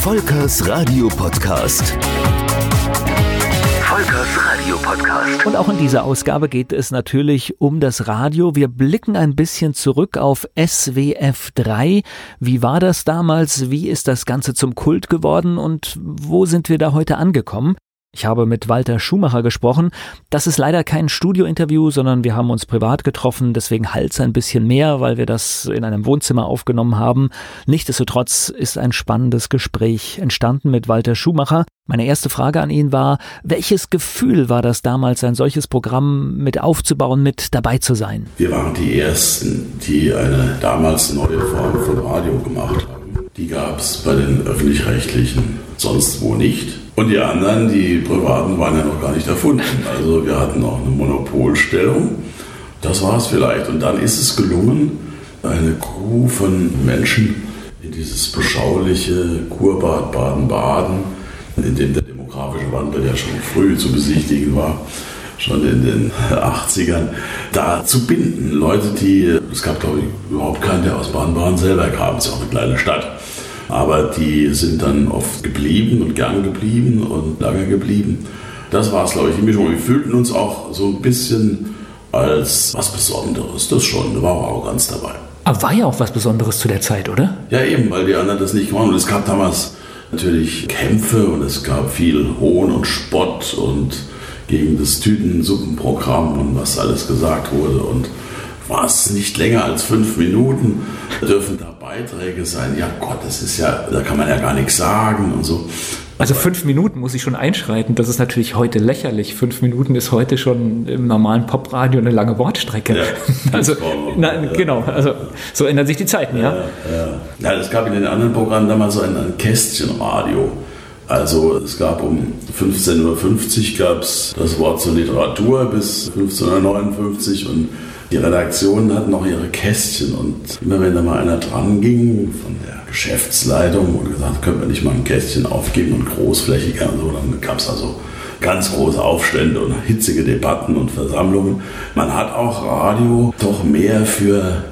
Volkers Radio Podcast. Volkers Radio Podcast. Und auch in dieser Ausgabe geht es natürlich um das Radio. Wir blicken ein bisschen zurück auf SWF 3. Wie war das damals? Wie ist das Ganze zum Kult geworden? Und wo sind wir da heute angekommen? Ich habe mit Walter Schumacher gesprochen. Das ist leider kein Studiointerview, sondern wir haben uns privat getroffen, deswegen halt es ein bisschen mehr, weil wir das in einem Wohnzimmer aufgenommen haben. Nichtsdestotrotz ist ein spannendes Gespräch entstanden mit Walter Schumacher. Meine erste Frage an ihn war, welches Gefühl war das damals, ein solches Programm mit aufzubauen, mit dabei zu sein? Wir waren die Ersten, die eine damals neue Form von Radio gemacht haben. Die gab es bei den öffentlich-rechtlichen sonst wo nicht. Und die anderen, die privaten, waren ja noch gar nicht erfunden. Also wir hatten noch eine Monopolstellung. Das war es vielleicht. Und dann ist es gelungen, eine Crew von Menschen in dieses beschauliche Kurbad Baden-Baden, in dem der demografische Wandel ja schon früh zu besichtigen war, schon in den 80ern, da zu binden. Leute, die, es gab glaube ich überhaupt keinen, der aus Baden-Baden selber kam, es ist auch eine kleine Stadt. Aber die sind dann oft geblieben und gern geblieben und lange geblieben. Das war es, glaube ich, die Mischung. Wir fühlten uns auch so ein bisschen als was Besonderes. Das schon, da war auch ganz dabei. Aber war ja auch was Besonderes zu der Zeit, oder? Ja, eben, weil die anderen das nicht gemacht haben. Und es gab damals natürlich Kämpfe und es gab viel Hohn und Spott und gegen das Tütensuppenprogramm und was alles gesagt wurde. Und war es nicht länger als fünf Minuten, dürfen da Beiträge sein. Ja Gott, das ist ja, da kann man ja gar nichts sagen und so. Also fünf Minuten muss ich schon einschreiten. Das ist natürlich heute lächerlich. Fünf Minuten ist heute schon im normalen Popradio eine lange Wortstrecke. Ja, also, na, ja. genau, also so ändern sich die Zeiten, ja. Ja, ja. es gab in den anderen Programmen damals so ein, ein Kästchenradio. Also es gab um 15.50 Uhr gab es das Wort zur Literatur bis 15.59 Uhr und die Redaktionen hatten auch ihre Kästchen und immer wenn da mal einer dran ging von der Geschäftsleitung und gesagt, können wir nicht mal ein Kästchen aufgeben und großflächiger und so, dann gab es also ganz große Aufstände und hitzige Debatten und Versammlungen. Man hat auch Radio doch mehr für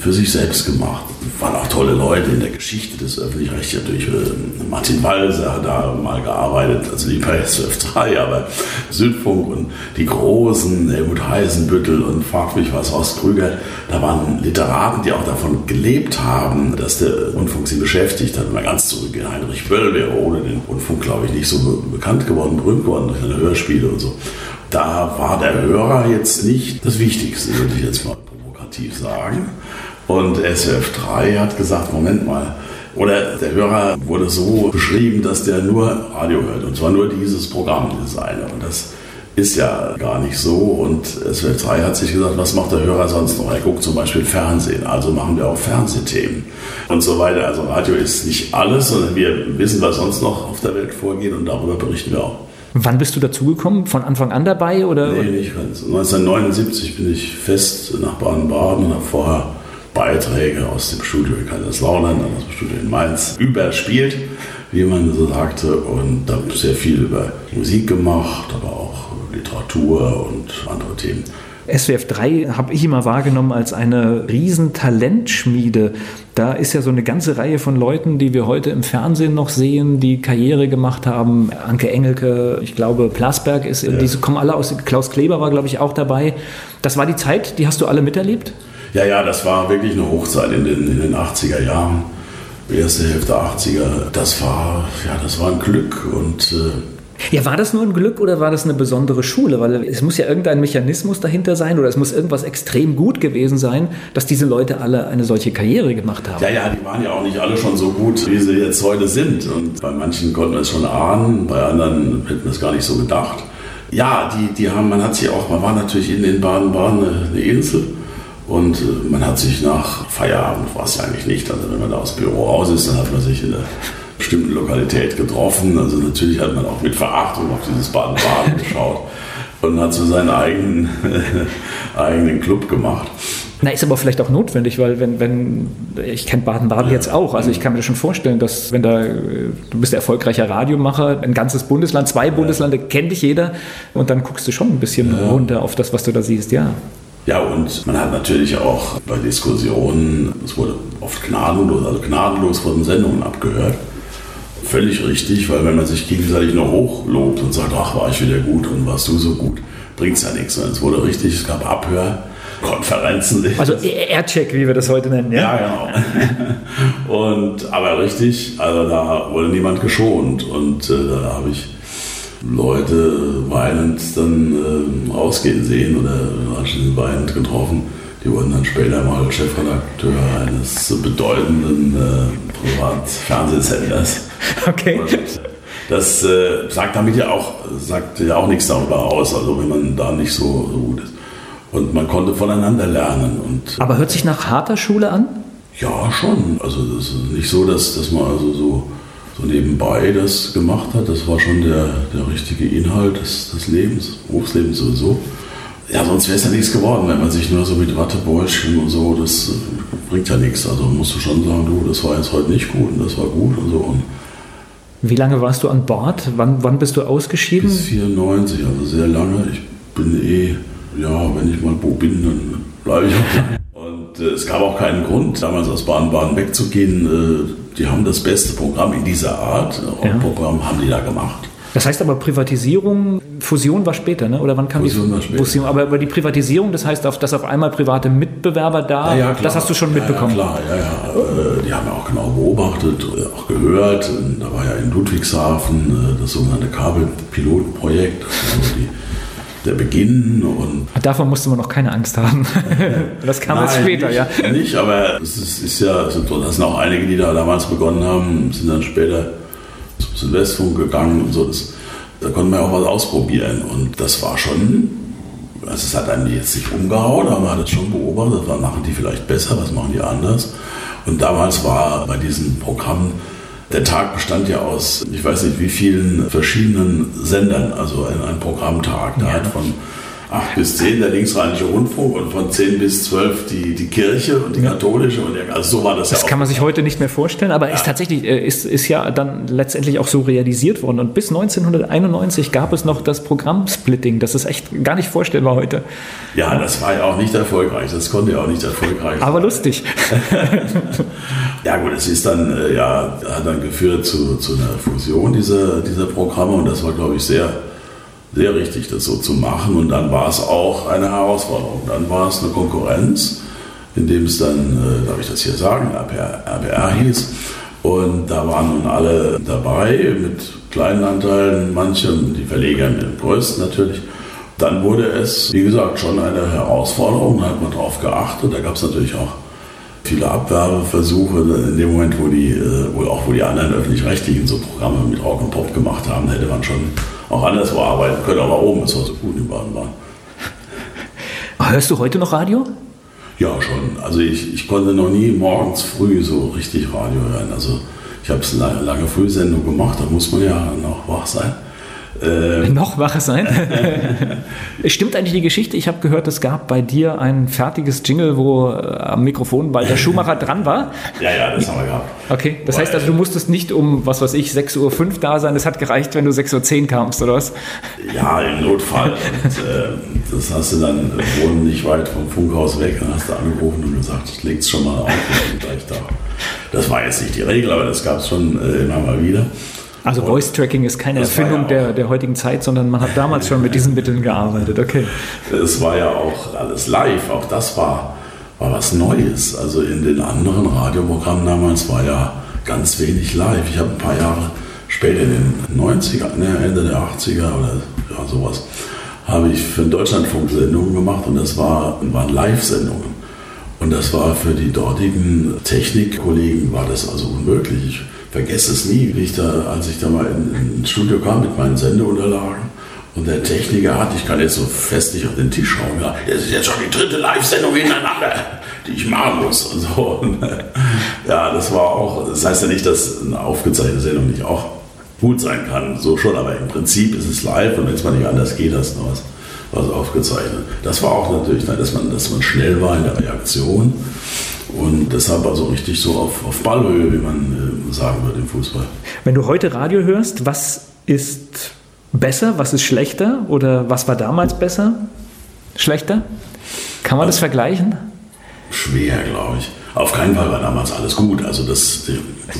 für sich selbst gemacht. Waren auch tolle Leute in der Geschichte des Öffentlich-Rechtlichen. Natürlich äh, Martin Walser hat da mal gearbeitet, also nicht bei SWF 3, aber Südfunk und die Großen, Helmut Heisenbüttel und frag mich was, Horst Krüger. Da waren Literaten, die auch davon gelebt haben, dass der Rundfunk sie beschäftigt hat. Mal ganz zurück in Heinrich Böll wäre ohne den Rundfunk, glaube ich, nicht so bekannt geworden, berühmt geworden durch seine Hörspiele und so. Da war der Hörer jetzt nicht das Wichtigste, würde ich jetzt mal provokativ sagen. Und SWF 3 hat gesagt, Moment mal, oder der Hörer wurde so beschrieben, dass der nur Radio hört. Und zwar nur dieses Programm, dieses eine. Und das ist ja gar nicht so. Und SWF 3 hat sich gesagt, was macht der Hörer sonst noch? Er guckt zum Beispiel Fernsehen, also machen wir auch Fernsehthemen und so weiter. Also Radio ist nicht alles, sondern wir wissen, was sonst noch auf der Welt vorgeht und darüber berichten wir auch. Wann bist du dazugekommen? Von Anfang an dabei? Oder? Nee, nicht ganz. 1979 bin ich fest nach Baden-Baden und habe vorher Beiträge aus dem Studio in Kaiserslautern, aus dem Studio in Mainz überspielt, wie man so sagte, und da sehr viel über Musik gemacht, aber auch Literatur und andere Themen. SWF 3 habe ich immer wahrgenommen als eine riesen Talentschmiede. Da ist ja so eine ganze Reihe von Leuten, die wir heute im Fernsehen noch sehen, die Karriere gemacht haben. Anke Engelke, ich glaube Plasberg ist, ja. diese kommen alle aus. Klaus Kleber war, glaube ich, auch dabei. Das war die Zeit, die hast du alle miterlebt? Ja, ja, das war wirklich eine Hochzeit in den, in den 80er Jahren. Erste Hälfte 80er, das war, ja, das war ein Glück und äh ja, war das nur ein Glück oder war das eine besondere Schule? Weil es muss ja irgendein Mechanismus dahinter sein oder es muss irgendwas extrem gut gewesen sein, dass diese Leute alle eine solche Karriere gemacht haben. Ja, ja, die waren ja auch nicht alle schon so gut, wie sie jetzt heute sind. Und bei manchen konnten wir es schon ahnen, bei anderen hätten wir es gar nicht so gedacht. Ja, die, die haben, man hat sich auch, man war natürlich in den Baden-Baden eine, eine Insel und äh, man hat sich nach Feierabend, war es ja eigentlich nicht, also wenn man da aus dem Büro raus ist, dann hat man sich in einer bestimmten Lokalität getroffen. Also natürlich hat man auch mit Verachtung auf dieses Baden-Baden geschaut und hat so seinen eigenen, eigenen Club gemacht. Na, ist aber vielleicht auch notwendig, weil wenn, wenn ich kenne Baden-Baden jetzt auch, also ich kann mir schon vorstellen, dass wenn da, du bist erfolgreicher Radiomacher, ein ganzes Bundesland, zwei ja. Bundesländer, kennt dich jeder und dann guckst du schon ein bisschen ja. runter auf das, was du da siehst, ja. Ja, und man hat natürlich auch bei Diskussionen, es wurde oft gnadenlos, also gnadenlos wurden Sendungen abgehört völlig richtig, weil wenn man sich gegenseitig nur hochlobt und sagt, ach, war ich wieder gut und warst du so gut, bringt es ja nichts. Es wurde richtig, es gab Abhörkonferenzen. Also Aircheck, wie wir das heute nennen, ja? Ja, genau. und, aber richtig, also da wurde niemand geschont und äh, da habe ich Leute weinend dann äh, rausgehen sehen oder anschließend weinend getroffen. Die wurden dann später mal Chefredakteur eines bedeutenden äh, Privatfernsehsenders. Okay. Und das äh, sagt damit ja auch, sagt ja auch nichts darüber aus, also wenn man da nicht so, so gut ist. Und man konnte voneinander lernen. Und Aber hört sich nach harter Schule an? Ja, schon. Also es ist nicht so, dass, dass man also so so nebenbei das gemacht hat. Das war schon der, der richtige Inhalt des, des Lebens, Berufslebens sowieso. Ja, sonst wäre es ja nichts geworden, wenn man sich nur so mit Wattebäuschen und so, das äh, bringt ja nichts. Also musst du schon sagen, du, das war jetzt heute nicht gut und das war gut und so. Und Wie lange warst du an Bord? Wann, wann bist du ausgeschieden? Bis 94, also sehr lange. Ich bin eh, ja, wenn ich mal wo bin, dann bleibe ich auch. Und äh, es gab auch keinen Grund, damals aus Baden-Baden wegzugehen. Äh, die haben das beste Programm in dieser Art, Rockprogramm ja. haben die da gemacht. Das heißt aber Privatisierung, Fusion war später, ne? oder wann kam Fusion die war später. Fusion? Aber über die Privatisierung, das heißt, dass auf einmal private Mitbewerber da, ja, ja, das hast du schon mitbekommen. Ja, klar, ja, ja. Äh, die haben ja auch genau beobachtet, äh, auch gehört. Da war ja in Ludwigshafen äh, das sogenannte Kabelpilotenprojekt. Also die der Beginn. Und Davon musste man noch keine Angst haben. das kam erst später, nicht, ja. Nicht, aber es ist, ist ja, das sind auch einige, die da damals begonnen haben, sind dann später zum Südwestfunk gegangen und so. Das, da konnte man auch was ausprobieren. Und das war schon, also es hat einem jetzt nicht umgehauen, aber man hat es schon beobachtet, was machen die vielleicht besser, was machen die anders. Und damals war bei diesen Programmen der Tag bestand ja aus, ich weiß nicht wie vielen verschiedenen Sendern, also ein, ein Programmtag. Da ja. hat von 8 bis 10 der linksrheinische Rundfunk und von 10 bis 12 die, die Kirche und die katholische. Und der, also so war das, das ja kann man sich heute nicht mehr vorstellen, aber ja. ist tatsächlich, äh, ist, ist ja dann letztendlich auch so realisiert worden. Und bis 1991 gab es noch das Programmsplitting. Das ist echt gar nicht vorstellbar heute. Ja, das war ja auch nicht erfolgreich. Das konnte ja auch nicht erfolgreich sein. Aber lustig. ja gut, es ist dann, äh, ja, hat dann geführt zu, zu einer Fusion dieser, dieser Programme und das war, glaube ich, sehr sehr richtig, das so zu machen. Und dann war es auch eine Herausforderung. Dann war es eine Konkurrenz, in dem es dann, äh, darf ich das hier sagen, RPR, RPR hieß. Und da waren nun alle dabei mit kleinen Anteilen, manche, die Verleger mit dem größten natürlich. Dann wurde es, wie gesagt, schon eine Herausforderung, da hat man drauf geachtet. Da gab es natürlich auch viele Abwerbeversuche. In dem Moment, wo die, äh, wo auch wo die anderen öffentlich-rechtlichen so Programme mit Rock und Pop gemacht haben, hätte man schon auch anderswo arbeiten können, aber oben ist war so gut in Baden-Baden. Hörst du heute noch Radio? Ja, schon. Also ich, ich konnte noch nie morgens früh so richtig Radio hören. Also ich habe es lange, lange Frühsendung gemacht, da muss man ja noch wach sein. Äh, Noch wache sein. Stimmt eigentlich die Geschichte? Ich habe gehört, es gab bei dir ein fertiges Jingle, wo äh, am Mikrofon weil der Schuhmacher dran war. Ja, ja, das haben wir gehabt. Okay, das Weil, heißt also, du musstest nicht um, was weiß ich, 6.05 Uhr da sein. Es hat gereicht, wenn du 6.10 Uhr kamst, oder was? Ja, im Notfall. Und, äh, das hast du dann, wohnen nicht weit vom Funkhaus weg, dann hast du angerufen und gesagt, leg's schon mal auf, ich bin gleich da. Das war jetzt nicht die Regel, aber das gab es schon äh, immer mal wieder. Also Voice Tracking ist keine Erfindung ja der, der heutigen Zeit, sondern man hat damals schon mit diesen Mitteln gearbeitet. Okay. Es war ja auch alles live, auch das war, war was Neues. Also in den anderen Radioprogrammen damals war ja ganz wenig live. Ich habe ein paar Jahre später in den 90er, ne, Ende der 80er oder ja, sowas, habe ich für den Deutschlandfunk Sendungen gemacht und das war, waren Live-Sendungen. Und das war für die dortigen Technikkollegen war das also unmöglich. Ich vergesse es nie, ich da, als ich da mal in, ins Studio kam mit meinen Sendeunterlagen und der Techniker hat, ich kann jetzt so festlich auf den Tisch schauen, ja, das ist jetzt schon die dritte Live-Sendung hintereinander, die ich machen muss und so. Und, ja, das war auch, das heißt ja nicht, dass eine aufgezeichnete Sendung nicht auch gut sein kann, so schon, aber im Prinzip ist es live und wenn es mal nicht anders geht, hast du was, was aufgezeichnet. Das war auch natürlich, dass man, dass man schnell war in der Reaktion und deshalb also richtig so auf, auf Ballhöhe, wie man äh, sagen würde im Fußball. Wenn du heute Radio hörst, was ist besser, was ist schlechter oder was war damals besser? Schlechter? Kann man also, das vergleichen? Schwer, glaube ich. Auf keinen Fall war damals alles gut. Also das,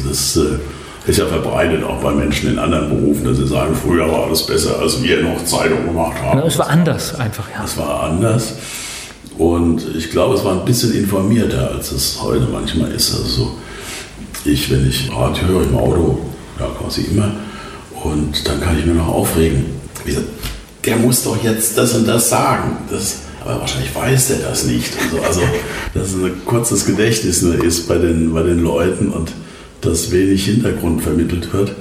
das äh, ist ja verbreitet auch bei Menschen in anderen Berufen, dass sie sagen, früher war alles besser, als wir noch Zeitung gemacht haben. Ja, es war anders einfach, ja. Es war anders. Und ich glaube, es war ein bisschen informierter, als es heute manchmal ist. Also so, ich, wenn ich Radio höre im Auto, ja quasi immer, und dann kann ich mir noch aufregen. Wie gesagt, der muss doch jetzt das und das sagen. Das, aber wahrscheinlich weiß der das nicht. Also, also dass ein kurzes Gedächtnis ist bei den, bei den Leuten und dass wenig Hintergrund vermittelt wird.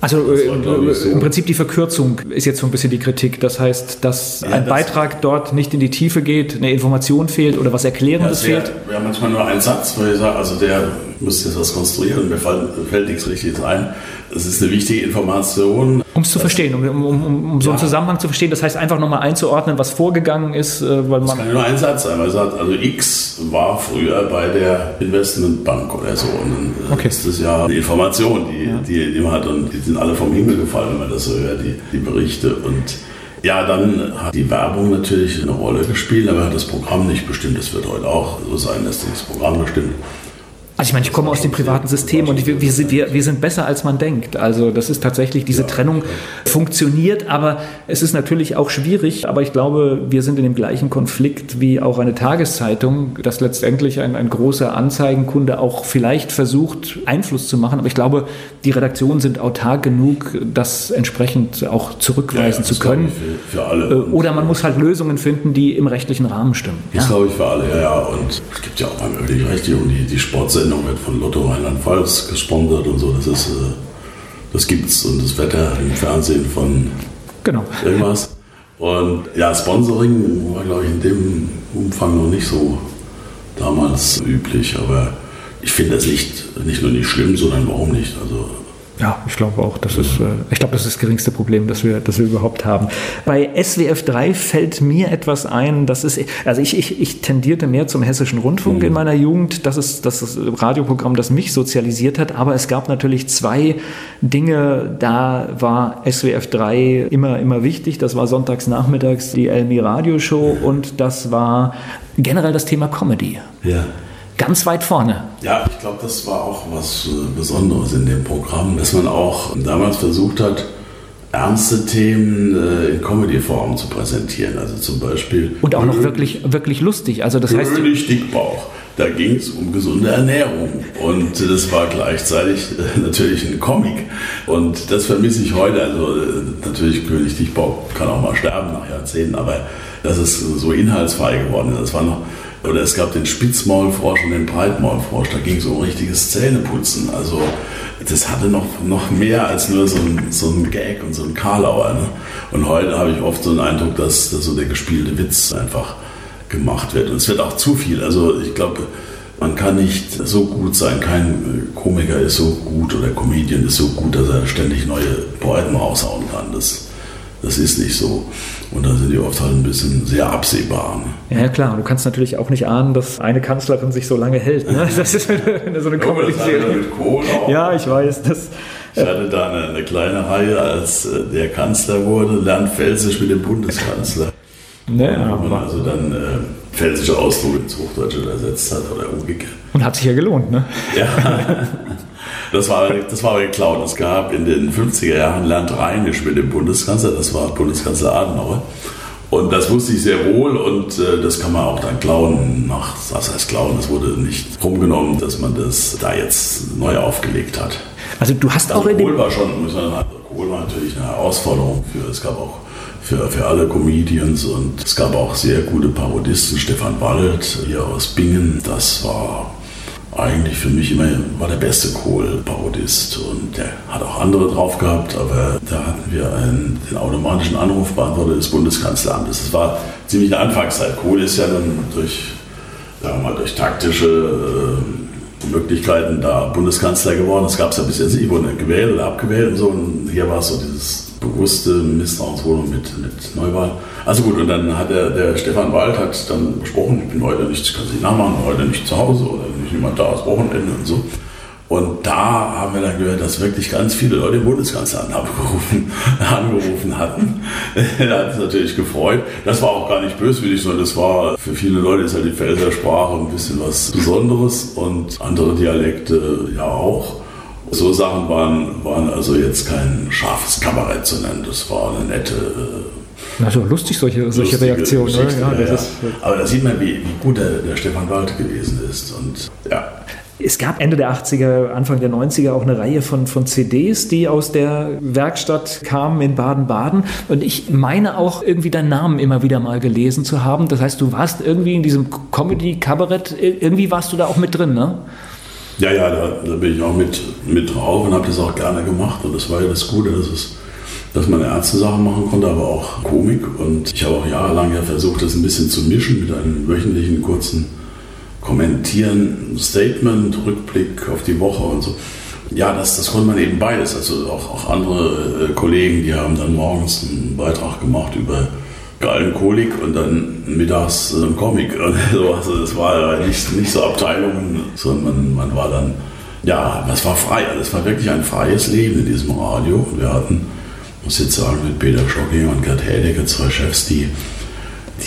Also äh, so. im Prinzip die Verkürzung ist jetzt so ein bisschen die Kritik. Das heißt, dass ja, ein das Beitrag dort nicht in die Tiefe geht, eine Information fehlt oder was Erklärendes ja, fehlt. Ja, manchmal nur ein Satz, weil ich sage, also der müsste jetzt was konstruieren mir fällt, fällt nichts Richtiges ein. Das ist eine wichtige Information. Um es zu verstehen, um, um, um so einen Zusammenhang zu verstehen, das heißt einfach nochmal einzuordnen, was vorgegangen ist. Äh, weil man das kann ja nur ein Satz sein, weil er sagt, also X war früher bei der Investmentbank oder so. Und dann äh, okay. ist das ja eine Information, die, ja. die, man hat und die sind alle vom Himmel gefallen, wenn man das so hört, die, die Berichte. Und ja, dann hat die Werbung natürlich eine Rolle gespielt, aber hat das Programm nicht bestimmt. Das wird heute auch so sein, dass das Programm bestimmt. Also ich meine, ich komme aus dem privaten System und wir, wir, wir, wir sind besser, als man denkt. Also das ist tatsächlich, diese Trennung funktioniert, aber es ist natürlich auch schwierig. Aber ich glaube, wir sind in dem gleichen Konflikt wie auch eine Tageszeitung, dass letztendlich ein, ein großer Anzeigenkunde auch vielleicht versucht, Einfluss zu machen. Aber ich glaube, die Redaktionen sind autark genug, das entsprechend auch zurückweisen ja, ja, zu können. Für, für, alle. Äh, oder man muss halt Lösungen finden, die im rechtlichen Rahmen stimmen. Das ja. glaube ich für alle, ja, ja. Und es gibt ja auch beim Öffentlich-Rechtlichen die, die Sportsendung Sendung wird von Lotto Rheinland-Pfalz gesponsert und so. Das ist, äh, das gibt's und das Wetter im Fernsehen von genau. irgendwas. Und ja, Sponsoring war, glaube ich, in dem Umfang noch nicht so damals üblich, aber ich finde das nicht, nicht nur nicht schlimm, sondern warum nicht? Also ja, ich glaube auch, das ist, äh, ich glaube, das ist das geringste Problem, das wir, das wir überhaupt haben. Bei SWF 3 fällt mir etwas ein, das ist, also ich, ich, ich tendierte mehr zum Hessischen Rundfunk mhm. in meiner Jugend. Das ist das ist Radioprogramm, das mich sozialisiert hat. Aber es gab natürlich zwei Dinge, da war SWF 3 immer, immer wichtig. Das war sonntags nachmittags die Elmi Radioshow und das war generell das Thema Comedy. Ja ganz weit vorne. Ja, ich glaube, das war auch was äh, Besonderes in dem Programm, dass man auch damals versucht hat, ernste Themen äh, in Comedy-Form zu präsentieren. Also zum Beispiel. Und auch noch wirklich, wirklich lustig. Also das heißt. Dickbauch. Da ging es um gesunde Ernährung. Und das war gleichzeitig äh, natürlich ein Comic. Und das vermisse ich heute. Also natürlich König Dickbauch kann auch mal sterben nach Jahrzehnten, aber dass es so inhaltsfrei geworden ist, das war noch oder es gab den Spitzmaulfrosch und den Breitmaulfrosch. Da ging es um richtiges Zähneputzen. Also das hatte noch, noch mehr als nur so ein, so ein Gag und so ein Karlauer. Ne? Und heute habe ich oft so den Eindruck, dass, dass so der gespielte Witz einfach gemacht wird. Und es wird auch zu viel. Also ich glaube, man kann nicht so gut sein. Kein Komiker ist so gut oder Comedian ist so gut, dass er ständig neue Poeten raushauen kann. Das, das ist nicht so. Und da sind die oft halt ein bisschen sehr absehbar. Ne? Ja, klar. Du kannst natürlich auch nicht ahnen, dass eine Kanzlerin sich so lange hält. Ne? Das ist so eine Comedy-Serie. Ja, ich weiß. Das, ich hatte da eine, eine, kleine Reihe, als äh, der Kanzler wurde, lernt Felsisch mit dem Bundeskanzler. Naja, Wo man also dann äh, pfälzische Ausdruck ins Hochdeutsche übersetzt hat oder umgekehrt. Und hat sich ja gelohnt, ne? Ja. Das war, das war aber geklaut. Es gab in den 50er Jahren Lernt Rheinisch mit dem Bundeskanzler, das war Bundeskanzler Adenauer. Und das wusste ich sehr wohl und äh, das kann man auch dann klauen. Nach, was heißt klauen? Es wurde nicht rumgenommen, dass man das da jetzt neu aufgelegt hat. Also du hast auch also Kohl war schon, muss man, Kohl war natürlich eine Herausforderung für. Es gab auch für, für alle Comedians und es gab auch sehr gute Parodisten. Stefan Wald hier aus Bingen, das war eigentlich für mich immer war der beste Kohl-Parodist und der hat auch andere drauf gehabt, aber da hatten wir einen, den automatischen Anrufbeantworter des Bundeskanzleramtes. Das war ziemlich eine Anfangszeit. Kohl ist ja dann durch, sagen wir mal, durch taktische äh, Möglichkeiten da Bundeskanzler geworden. Das gab es ja bisher nicht. Ich wurde gewählt oder abgewählt und so. Und hier war es so dieses bewusste Misstrauensvotum mit, mit Neuwahl. Also gut, und dann hat der, der Stefan Wald hat dann besprochen, ich bin heute nicht, ich kann es nicht nachmachen, heute nicht zu Hause oder nicht jemand da ist Wochenende und so. Und da haben wir dann gehört, dass wirklich ganz viele Leute den Bundeskanzleramt abgerufen, angerufen hatten. er hat sich natürlich gefreut. Das war auch gar nicht böswillig, sondern das war für viele Leute ist halt die Pfälzer Sprache ein bisschen was Besonderes und andere Dialekte ja auch. So Sachen waren, waren also jetzt kein scharfes Kabarett, sondern das war eine nette. Äh, also lustig, solche, solche Reaktionen. Ja, ja, ja. Ist, Aber da sieht man, wie, wie gut der, der Stefan Wald gewesen ist. Und ja, es gab Ende der 80er, Anfang der 90er auch eine Reihe von, von CDs, die aus der Werkstatt kamen in Baden-Baden. Und ich meine auch irgendwie deinen Namen immer wieder mal gelesen zu haben. Das heißt, du warst irgendwie in diesem Comedy-Kabarett, irgendwie warst du da auch mit drin, ne? Ja, ja, da, da bin ich auch mit, mit drauf und habe das auch gerne gemacht. Und das war ja das Gute, dass es dass man ernste Sachen machen konnte, aber auch Komik. Und ich habe auch jahrelang ja versucht, das ein bisschen zu mischen mit einem wöchentlichen kurzen Kommentieren, Statement, Rückblick auf die Woche und so. Ja, das, das konnte man eben beides. Also auch, auch andere äh, Kollegen, die haben dann morgens einen Beitrag gemacht über Gallenkolik und dann mittags äh, einen Comic. Und so. Also das war nicht, nicht so Abteilungen, sondern man, man war dann, ja, das war frei. Das war wirklich ein freies Leben in diesem Radio. Wir hatten, muss jetzt sagen, mit Peter Schockinger und Gerd Hedecke zwei Chefs, die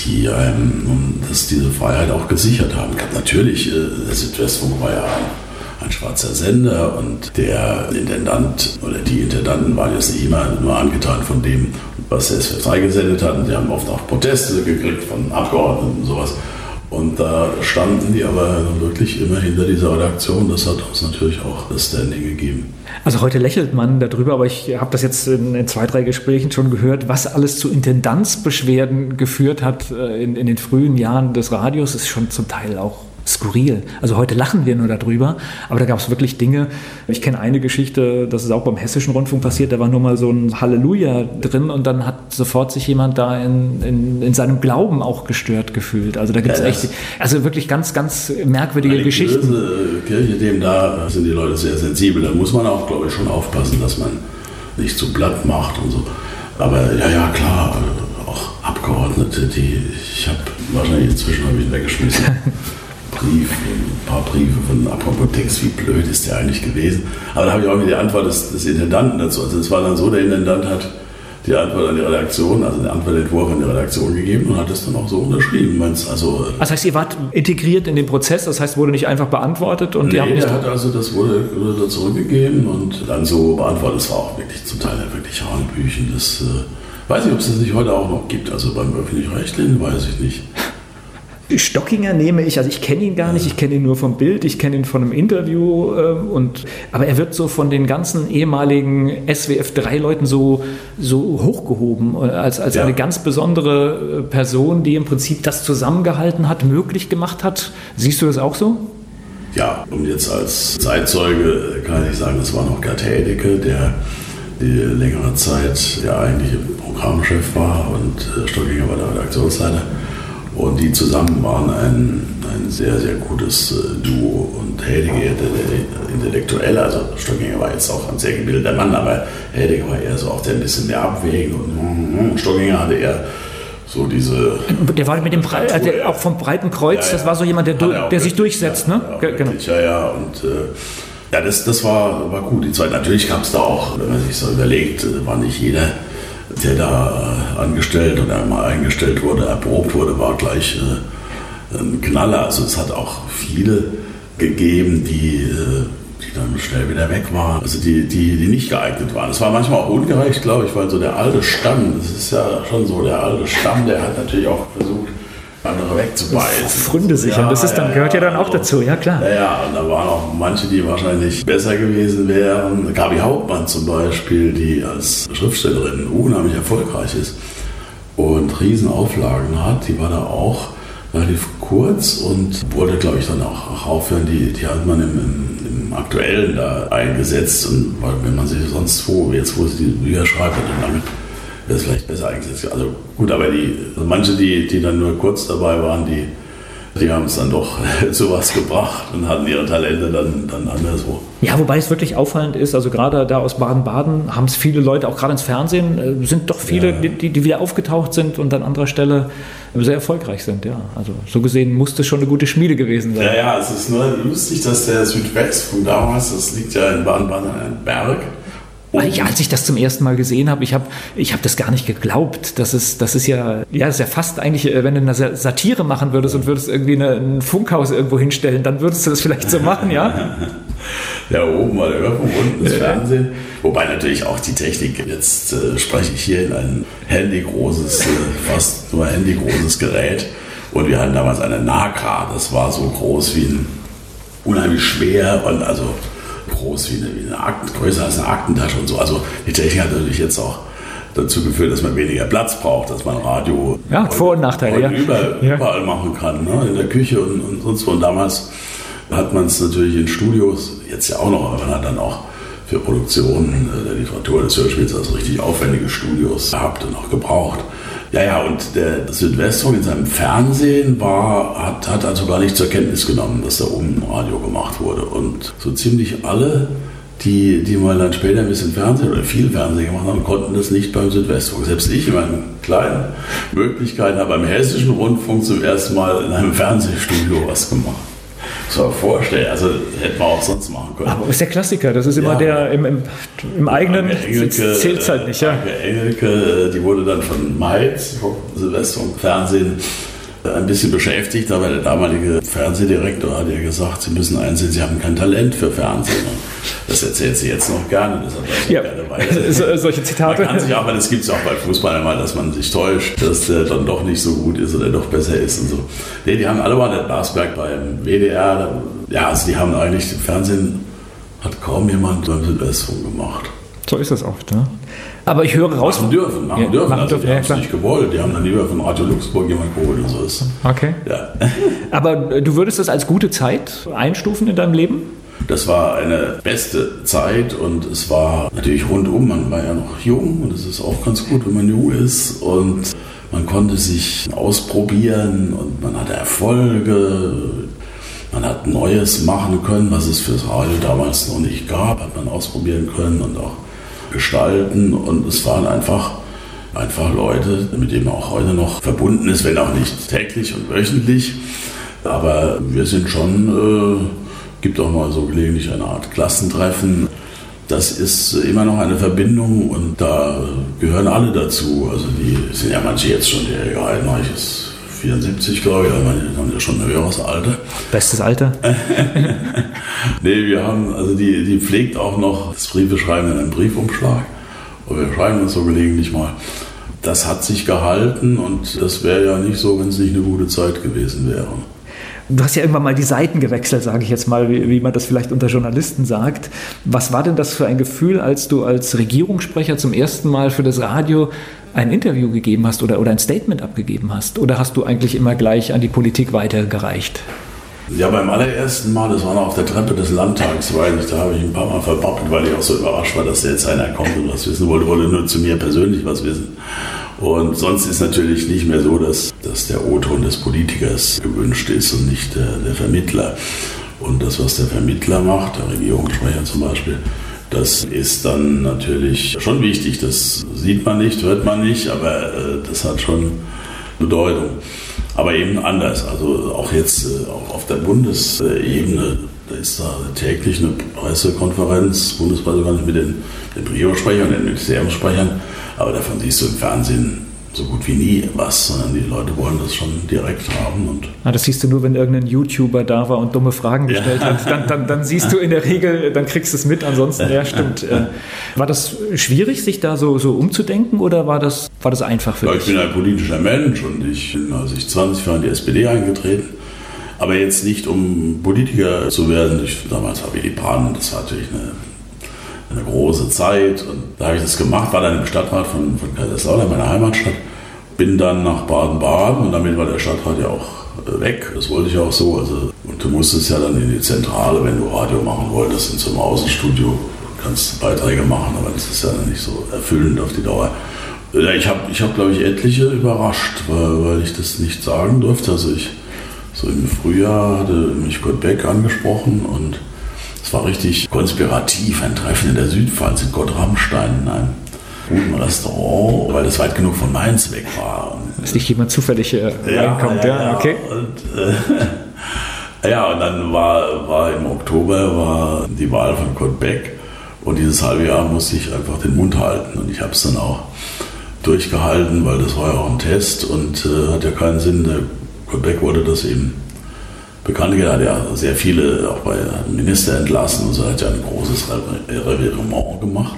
die ähm, das, diese Freiheit auch gesichert haben. Natürlich, äh, Südwestfunk war ja ein, ein, schwarzer Sender und der Intendant oder die Intendanten waren jetzt nicht immer nur angetan von dem, was der SWF3 gesendet hat. Und die haben oft auch Proteste gekriegt von Abgeordneten und sowas. Und da standen die aber wirklich immer hinter dieser Redaktion. Das hat uns natürlich auch das Standing gegeben. Also heute lächelt man darüber, aber ich habe das jetzt in, in, zwei, drei Gesprächen schon gehört, was alles zu Intendanzbeschwerden geführt hat äh, in, in den frühen Jahren des Radios, ist schon zum Teil auch skurril. Also heute lachen wir nur darüber, aber da gab es wirklich Dinge. Ich kenne eine Geschichte, das ist auch beim Hessischen Rundfunk passiert, da war nur mal so ein Halleluja drin und dann hat sofort sich jemand da in, in, in seinem Glauben auch gestört gefühlt. Also da gibt es ja, echt, also wirklich ganz, ganz merkwürdige Geschichten. Kirche, dem da sind die Leute sehr sensibel. Da muss man auch, glaube ich, schon aufpassen, dass man nicht zu blatt macht und so. Aber ja, ja, klar, auch Abgeordnete, die ich habe wahrscheinlich inzwischen habe ich weggeschmissen. Brief, ein paar Briefe von Apothex, wie blöd ist der eigentlich gewesen. Aber da habe ich auch wieder die Antwort des, des Intendanten dazu. Also es war dann so, der Intendant hat die Antwort an die Redaktion, also den Antwortentwurf an die Redaktion gegeben und hat es dann auch so unterschrieben. Also, das heißt, ihr wart integriert in den Prozess, das heißt, wurde nicht einfach beantwortet und nee, die der hat also, das wurde, wurde zurückgegeben und dann so beantwortet. Das war auch wirklich zum Teil wirklich Hanebüchen. Das äh, weiß ich, ob es das nicht heute auch noch gibt. Also beim öffentlich-rechtlichen weiß ich nicht. Stockinger nehme ich, also ich kenne ihn gar nicht, ich kenne ihn nur vom Bild, ich kenne ihn von einem Interview, äh, und, aber er wird so von den ganzen ehemaligen SWF-3-Leuten so, so hochgehoben, äh, als, als ja. eine ganz besondere äh, Person, die im Prinzip das zusammengehalten hat, möglich gemacht hat. Siehst du das auch so? Ja, und jetzt als Zeitzeuge kann ich sagen, das war noch Gerd Hedecke, der die längere Zeit der eigentliche Programmchef war und Stockinger war der Redaktionsleiter. Und die zusammen waren ein, ein sehr, sehr gutes äh, Duo. Und Heidegger, der Intellektuelle, also Stockinger war jetzt auch ein sehr gebildeter Mann, aber Heidegger war eher so auch der ein bisschen mehr abwägen. Und mm, mm, Stockinger hatte eher so diese. Der war mit dem Bre also auch vom breiten Kreuz, ja, ja. das war so jemand, der, der sich durchsetzt, ja, ne? Ja, genau. ja, ja. Und äh, ja, das, das war, war gut. Die Zeit, natürlich gab es da auch, wenn man sich so überlegt, äh, war nicht jeder der da angestellt oder mal eingestellt wurde, erprobt wurde, war gleich äh, ein Knaller. Also es hat auch viele gegeben, die, äh, die dann schnell wieder weg waren, also die, die, die nicht geeignet waren. Es war manchmal auch ungerecht, glaube ich, weil so der alte Stamm, das ist ja schon so, der alte Stamm, der hat natürlich auch versucht, andere wegzubeißen. Fründe sich. Ja, und das ist dann, ja, gehört ja dann auch dazu, ja klar. Ja, ja, und da waren auch manche, die wahrscheinlich besser gewesen wären. Gabi Hauptmann zum Beispiel, die als Schriftstellerin unheimlich erfolgreich ist und Riesenauflagen hat, die war da auch relativ kurz und wurde, glaube ich, dann auch aufhören. Die, die hat man im, im, im, Aktuellen da eingesetzt. Und weil, wenn man sich sonst wo, jetzt wo sie die Bücher schreibt, hat dann damit wäre es vielleicht besser eingesetzt. Also gut, aber die, also manche, die, die dann nur kurz dabei waren, die, die haben es dann doch zu was gebracht und hatten ihre Talente dann, dann anderswo. Ja, wobei es wirklich auffallend ist, also gerade da aus Baden-Baden haben es viele Leute, auch gerade ins Fernsehen, äh, sind doch viele, ja. die, die wieder aufgetaucht sind und an anderer Stelle sehr erfolgreich sind, ja. Also so gesehen muss das schon eine gute Schmiede gewesen sein. Ja, ja, es ist nur lustig, dass der Südwest von damals, das liegt ja in Baden-Baden an einem Berg, Und ja, als ich das zum ersten Mal gesehen habe, ich habe ich hab das gar nicht geglaubt. Das ist, das ist ja, ja, das ist ja fast eigentlich, äh, wenn du eine Satire machen würdest und würdest irgendwie eine, ein Funkhaus irgendwo hinstellen, dann würdest du das vielleicht so machen, ja? ja, oben war der Hörfunk, unten das Fernsehen. Wobei natürlich auch die Technik, jetzt äh, spreche ich hier in ein handygroßes, äh, fast nur handygroßes Gerät. Und wir hatten damals eine Nagra, das war so groß wie ein, unheimlich schwer und also groß wie eine, wie eine Akten, größer als eine Aktentasche und so. Also die Technik hat natürlich jetzt auch dazu geführt, dass man weniger Platz braucht, dass man Radio ja, Vor- und Nachteile, ja. überall, ja. überall machen kann, ne? in der Küche und, und sonst wo. Und damals hat man es natürlich in Studios, jetzt ja auch noch, aber man hat dann auch für Produktionen äh, der Literatur des Hörspiels also richtig aufwendige Studios gehabt und auch gebraucht. Ja, ja, und der Südwestfunk in seinem Fernsehen war, hat, hat also gar nicht zur Kenntnis genommen, dass da oben Radio gemacht wurde. Und so ziemlich alle, die, die mal dann später ein bisschen Fernsehen oder viel Fernsehen gemacht haben, konnten das nicht beim Südwestfunk. Selbst ich in meinen kleinen Möglichkeiten habe beim Hessischen Rundfunk zum ersten Mal in einem Fernsehstudio was gemacht so vorstellen. Also hätten wir auch sonst machen können. Aber ist der Klassiker, das ist immer ja. der im, im, im eigenen zählt es halt nicht, ja. Engelke, die wurde dann von Mainz, Silvester und Fernsehen ein bisschen beschäftigt, aber der damalige Fernsehdirektor hat ja gesagt, Sie müssen einsehen, Sie haben kein Talent für Fernsehen. Das erzählt sie jetzt noch gerne. Deshalb ja, gerne weiter. solche Zitate. Man kann sich auch, das gibt es auch bei Fußballern mal, dass man sich täuscht, dass der dann doch nicht so gut ist oder doch besser ist und so. Nee, die haben alle mal der Blasberg beim WDR. Ja, also die haben eigentlich, Fernsehen hat kaum jemand beim Südwestfunk gemacht. So ist das oft, ne? Aber ich höre raus. Machen dürfen, machen ja, dürfen. Machen also, dürfen. Die ja, haben es nicht gewollt. Die haben dann lieber von Radio Luxemburg jemand geholt und so ist. Okay. Ja. Aber du würdest das als gute Zeit einstufen in deinem Leben? Das war eine beste Zeit und es war natürlich rundum. Man war ja noch jung und es ist auch ganz gut, wenn man jung ist und man konnte sich ausprobieren und man hatte Erfolge. Man hat Neues machen können, was es fürs Radio damals noch nicht gab, hat man ausprobieren können und auch gestalten. Und es waren einfach, einfach Leute, mit denen man auch heute noch verbunden ist, wenn auch nicht täglich und wöchentlich. Aber wir sind schon, äh, gibt auch mal so gelegentlich eine Art Klassentreffen. Das ist immer noch eine Verbindung und da gehören alle dazu. Also die sind ja manche jetzt schon, der Heinrich ist 74, glaube ich, aber die haben ja schon ein höheres Alter. Bestes Alter? nee, wir haben, also die, die pflegt auch noch das Briefeschreiben in einem Briefumschlag. Und wir schreiben uns so gelegentlich mal. Das hat sich gehalten und das wäre ja nicht so, wenn es nicht eine gute Zeit gewesen wäre. Du hast ja irgendwann mal die Seiten gewechselt, sage ich jetzt mal, wie, wie, man das vielleicht unter Journalisten sagt. Was war denn das für ein Gefühl, als du als Regierungssprecher zum ersten Mal für das Radio ein Interview gegeben hast oder, oder ein Statement abgegeben hast? Oder hast du eigentlich immer gleich an die Politik weitergereicht? Ja, beim allerersten Mal, das war noch auf der Treppe des Landtags, weil da habe ich ein paar Mal verbappelt, weil ich auch so überrascht war, dass da jetzt einer kommt und was wissen wollte, wollte nur zu mir persönlich was wissen. Und sonst ist natürlich nicht mehr so, dass, dass der O-Ton des Politikers gewünscht ist und nicht der, der Vermittler. Und das, was der Vermittler macht, der Regierungssprecher zum Beispiel, das ist dann natürlich schon wichtig. Das sieht man nicht, hört man nicht, aber äh, das hat schon Bedeutung. Aber eben anders. Also auch jetzt äh, auch auf der Bundesebene, ist da täglich eine Pressekonferenz, Bundespressekonferenz mit den, den Regierungssprechern, den Ministeriumssprechern. Aber davon siehst du im Fernsehen so gut wie nie was, sondern die Leute wollen das schon direkt haben. Und ah, das siehst du nur, wenn irgendein YouTuber da war und dumme Fragen gestellt ja. hat. Dann, dann, dann, siehst du in der Regel, dann kriegst du es mit. Ansonsten, ja, stimmt. Äh, war das schwierig, sich da so, so umzudenken oder war das, war das einfach für ja, dich? Ich bin ein politischer Mensch und ich bin, als ich 20 war, in die SPD eingetreten. Aber jetzt nicht, um Politiker zu werden. Ich, damals war Willy Brandt, das war natürlich eine eine große Zeit. Und da habe ich das gemacht, war dann im Stadtrat von, von Kaiserslautern, meiner Heimatstadt. Bin dann nach Baden-Baden und damit war der Stadtrat ja auch äh, weg. Das wollte ich auch so. Also, und du musstest ja dann in die Zentrale, wenn du Radio machen wolltest, in so einem Außenstudio. kannst Beiträge machen, aber das ist ja nicht so erfüllend auf die Dauer. Ich habe, ich hab, glaube ich, etliche überrascht, weil, weil ich das nicht sagen durfte. Also ich, so im Frühjahr hatte mich Kurt Beck angesprochen und war richtig konspirativ, ein Treffen in der Südpfalz in Gott-Ramstein in einem guten Restaurant, weil das weit genug von Mainz weg war. Dass nicht jemand zufällig äh, reinkommt, ja, ja, okay. Und, äh, ja, und dann war, war im Oktober war die Wahl von Kurt Beck Und dieses halbe Jahr musste ich einfach den Mund halten. Und ich habe es dann auch durchgehalten, weil das war ja auch ein Test und äh, hat ja keinen Sinn. Der Quebec wollte das eben bekannt Er hat ja sehr viele, auch bei Minister entlassen und so, hat ja ein großes Revirement gemacht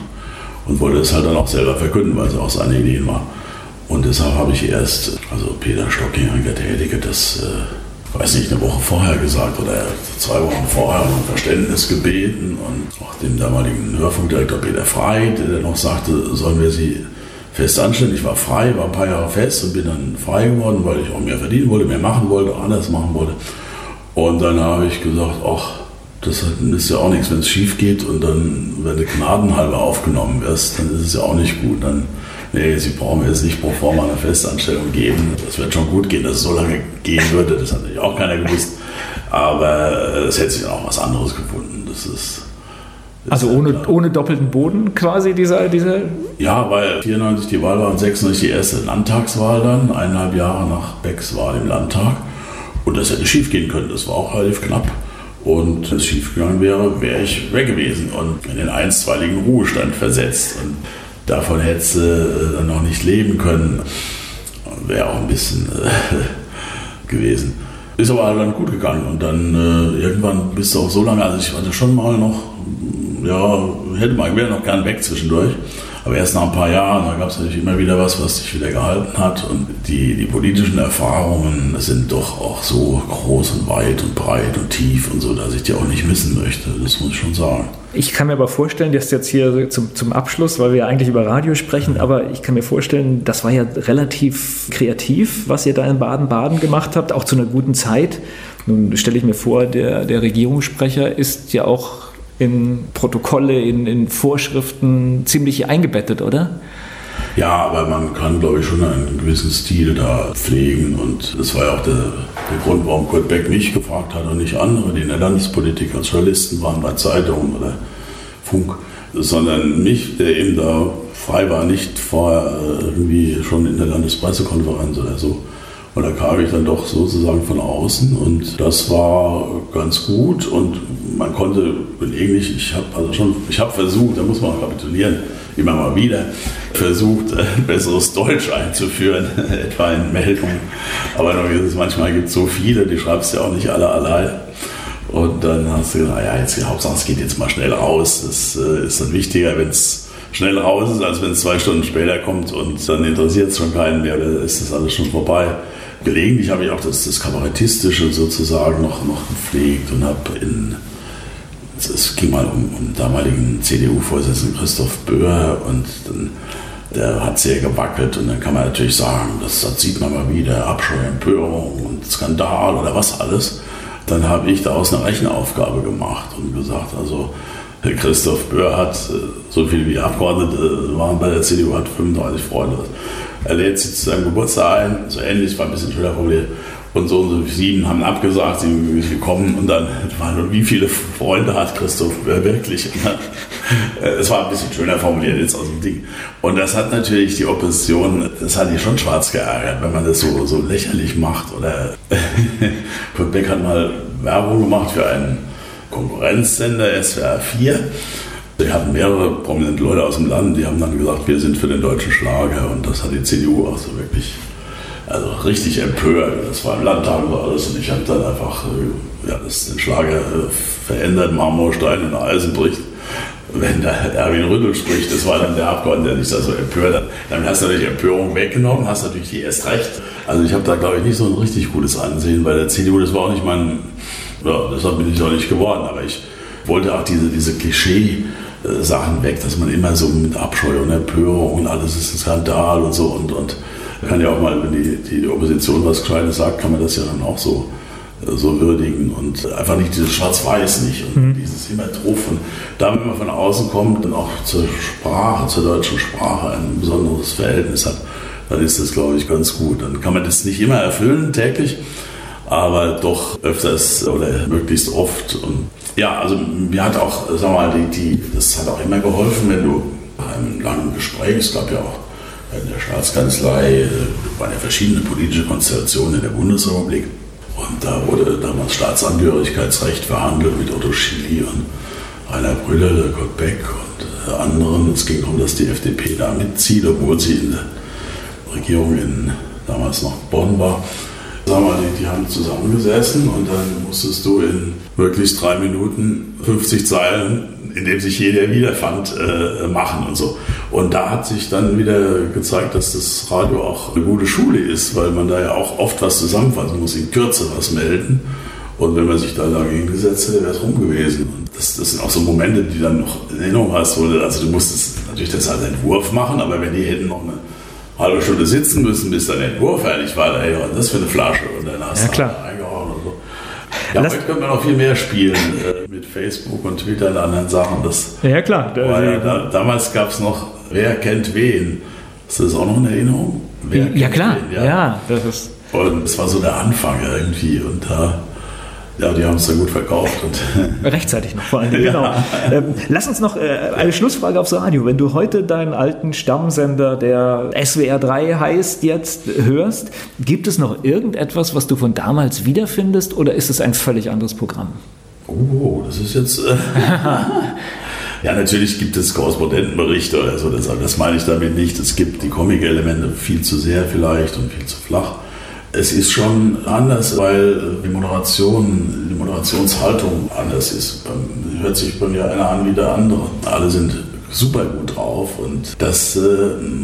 und wollte es halt dann auch selber verkünden, weil es auch seine Ideen war. Und deshalb habe ich erst, also Peter Stockinger, der Tätige, das, äh, weiß nicht, eine Woche vorher gesagt oder zwei Wochen vorher um Verständnis gebeten und auch dem damaligen Hörfunkdirektor Peter Frey, der noch sagte, sollen wir sie fest. Ich war frei, war ein paar Jahre fest und bin dann frei geworden, weil ich auch mehr verdienen wollte, mehr machen wollte, anders machen wollte. Und dann habe ich gesagt, ach, das ist ja auch nichts, wenn es schief geht und dann, wenn du gnadenhalber aufgenommen wirst, dann ist es ja auch nicht gut. Dann, nee, sie brauchen mir jetzt nicht pro forma eine Festanstellung geben. Das wird schon gut gehen, dass es so lange gehen würde. Das hat natürlich auch keiner gewusst. Aber es hätte sich dann auch was anderes gefunden. Das ist. Also ohne, ohne doppelten Boden quasi dieser, dieser. Ja, weil 94 die Wahl war und 96 die erste Landtagswahl dann, eineinhalb Jahre nach Becks Wahl im Landtag. Und das hätte schief gehen können. Das war auch relativ knapp. Und wenn es schiefgegangen wäre, wäre ich weg gewesen und in den einstweiligen Ruhestand versetzt. Und davon hätte es äh, dann noch nicht leben können. Wäre auch ein bisschen äh, gewesen. Ist aber dann gut gegangen. Und dann äh, irgendwann bist du auch so lange, also ich da schon mal noch, ja, hätte mal, wäre noch gern weg zwischendurch. Aber erst nach ein paar Jahren, da gab es natürlich immer wieder was, was sich wieder gehalten hat. Und die, die politischen Erfahrungen sind doch auch so groß und weit und breit und tief und so, dass ich die auch nicht missen möchte. Das muss ich schon sagen. Ich kann mir aber vorstellen, dass jetzt hier zum, zum Abschluss, weil wir ja eigentlich über Radio sprechen, aber ich kann mir vorstellen, das war ja relativ kreativ, was ihr da in Baden-Baden gemacht habt, auch zu einer guten Zeit. Nun stelle ich mir vor, der, der Regierungssprecher ist ja auch in Protokolle, in, in Vorschriften ziemlich eingebettet, oder? Ja, aber man kann, glaube ich, schon einen gewissen Stil da pflegen. Und das war ja auch der, der Grund, warum Kurt Beck mich gefragt hat und nicht andere, die in der Landespolitik als Journalisten waren bei Zeitungen oder Funk, sondern mich, der eben da frei war, nicht vorher äh, irgendwie schon in der Landespressekonferenz oder so. Und da kam ich dann doch sozusagen von außen und das war ganz gut und man konnte gelegentlich, ich habe also schon, ich habe versucht, da muss man kapitulieren, immer mal wieder versucht, ein besseres Deutsch einzuführen, etwa in Meldungen. Aber manchmal gibt es so viele, die schreibst du ja auch nicht alle allein. Und dann hast du gesagt, naja, jetzt Hauptsache es geht jetzt mal schnell raus. Das äh, ist dann wichtiger, wenn es schnell raus ist, als wenn es zwei Stunden später kommt und dann interessiert es schon keinen mehr, da ist das alles schon vorbei. Gelegentlich habe ich auch das, das Kabarettistische sozusagen noch, noch gepflegt und habe in es ging mal um, um damaligen CDU-Vorsitzenden Christoph Böhr und dann, der hat sehr gewackelt und dann kann man natürlich sagen, das, das sieht man mal wieder, Abscheu, Empörung und Skandal oder was alles. Dann habe ich daraus eine Rechenaufgabe gemacht und gesagt, also Christoph Böhr hat, äh, so viele wie Abgeordnete waren bei der CDU, hat 35 Freunde. Er lädt sie zu seinem Geburtstag ein, so ähnlich, war ein bisschen schöner formuliert und so und so sieben haben abgesagt, sie sind gekommen und dann waren wie viele Freunde hat Christoph wirklich? Äh, es war ein bisschen schöner formuliert jetzt aus dem Ding. Und das hat natürlich die Opposition, das hat die schon schwarz geärgert, wenn man das so, so lächerlich macht. Oder Kurt Beck hat mal Werbung gemacht für einen Konkurrenzsender SWR 4. Wir hatten mehrere prominente Leute aus dem Land, die haben dann gesagt, wir sind für den deutschen Schlager und das hat die CDU auch so wirklich also richtig empört. Das war im Landtag und alles und ich habe dann einfach äh, ja, das, den Schlager äh, verändert, Marmorstein und Eisen bricht. Wenn der Erwin Rüttel spricht, das war dann der Abgeordnete, der nicht so empört hat. Dann hast du natürlich Empörung weggenommen, hast natürlich die erst recht. Also ich habe da, glaube ich, nicht so ein richtig gutes Ansehen bei der CDU. Das war auch nicht mein, ja, deshalb bin ich auch nicht geworden. Aber ich wollte auch diese, diese Klischee- Sachen weg, dass man immer so mit Abscheu und Empörung und alles ist ein Skandal und so und, und kann ja auch mal, wenn die, die Opposition was Gescheites sagt, kann man das ja dann auch so, äh, so würdigen und einfach nicht dieses Schwarz-Weiß nicht und mhm. dieses immer Truff. Und da, wenn man von außen kommt und auch zur Sprache, zur deutschen Sprache ein besonderes Verhältnis hat, dann ist das, glaube ich, ganz gut. Dann kann man das nicht immer erfüllen täglich, aber doch öfters oder möglichst oft. Und ja, also mir hat auch, sag mal, die, die, das hat auch immer geholfen, wenn du bei einem langen Gespräch, es gab ja auch in der Staatskanzlei, äh, waren ja verschiedene politische Konstellationen in der Bundesrepublik. Und da wurde damals Staatsangehörigkeitsrecht verhandelt mit Otto Schily. Und Rainer Brüller, Kurt Beck und äh, anderen. Es ging darum, dass die FDP da mitzieht, obwohl sie in der Regierung in damals noch Bonn war. Sagen wir, die, die haben zusammengesessen und dann musstest du in möglichst drei Minuten 50 Zeilen, in dem sich jeder wiederfand, äh, machen und so. Und da hat sich dann wieder gezeigt, dass das Radio auch eine gute Schule ist, weil man da ja auch oft was zusammenfassen muss, in Kürze was melden. Und wenn man sich da dagegen gesetzt hätte, wäre es rum gewesen. Und das, das, sind auch so Momente, die dann noch in Erinnerung hast. Wo also du musstest natürlich das als Entwurf machen, aber wenn die hätten noch eine halbe Stunde sitzen müssen, bis dein Entwurf fertig war, ey, was ist das für eine Flasche? Und dann hast ja, du klar. eingehauen und so. Ja, heute könnte man noch viel mehr spielen äh, mit Facebook und Twitter und anderen Sachen. Das ja, klar. ja, da, damals gab es noch, wer kennt wen? Du das auch noch in Erinnerung? Wer ja, klar. Wen? Ja. ja, das ist. Und es war so der Anfang irgendwie. Und da ja, die haben es dann gut verkauft. Und Rechtzeitig noch vor allem, genau. ähm, lass uns noch äh, eine Schlussfrage aufs Radio. Wenn du heute deinen alten Stammsender, der SWR 3 heißt, jetzt hörst, gibt es noch irgendetwas, was du von damals wiederfindest oder ist es ein völlig anderes Programm? Oh, das ist jetzt... Äh Ja, natürlich gibt es Korrespondentenberichte oder so, das, das meine ich damit nicht. Es gibt die Comic-Elemente viel zu sehr vielleicht und viel zu flach es ist schon anders, weil die Moderation, die Moderationshaltung anders ist. Hört sich bei mir einer an wie der andere. Alle sind super gut drauf und das äh,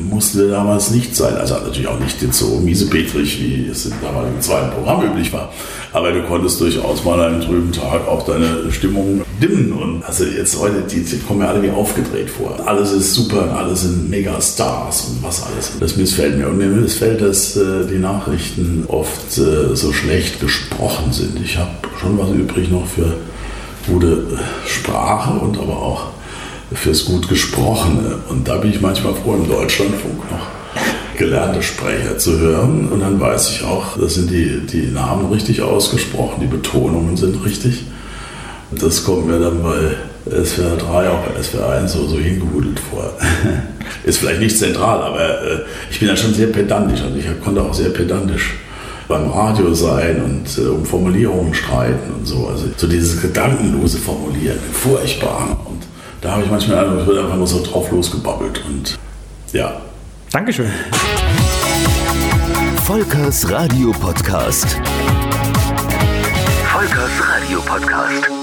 musste damals nicht sein. Also natürlich auch nicht jetzt so miesepetrig, wie es im damaligen zweiten Programm üblich war. Aber du konntest durchaus mal an einem trüben Tag auch deine Stimmung dimmen. Und also jetzt heute, die, die kommen mir alle wie aufgedreht vor. Alles ist super alle sind Megastars und was alles. Das missfällt mir. Und mir missfällt, dass äh, die Nachrichten oft äh, so schlecht gesprochen sind. Ich habe schon was übrig noch für gute Sprache und aber auch fürs gut Gesprochene. Und da bin ich manchmal froh, im Deutschlandfunk noch gelernte Sprecher zu hören. Und dann weiß ich auch, das sind die, die Namen richtig ausgesprochen, die Betonungen sind richtig. Und das kommt mir dann bei SWR 3, auch bei SWR 1 so, so hingehudelt vor. Ist vielleicht nicht zentral, aber äh, ich bin ja schon sehr pedantisch. Also ich konnte auch sehr pedantisch beim Radio sein und äh, um Formulierungen streiten und so. Also so dieses gedankenlose Formulieren, furchtbar. Und da habe ich manchmal es wird einfach nur so drauf losgebabbelt und ja. Dankeschön. Volkers Radio Podcast. Volkers Radio Podcast.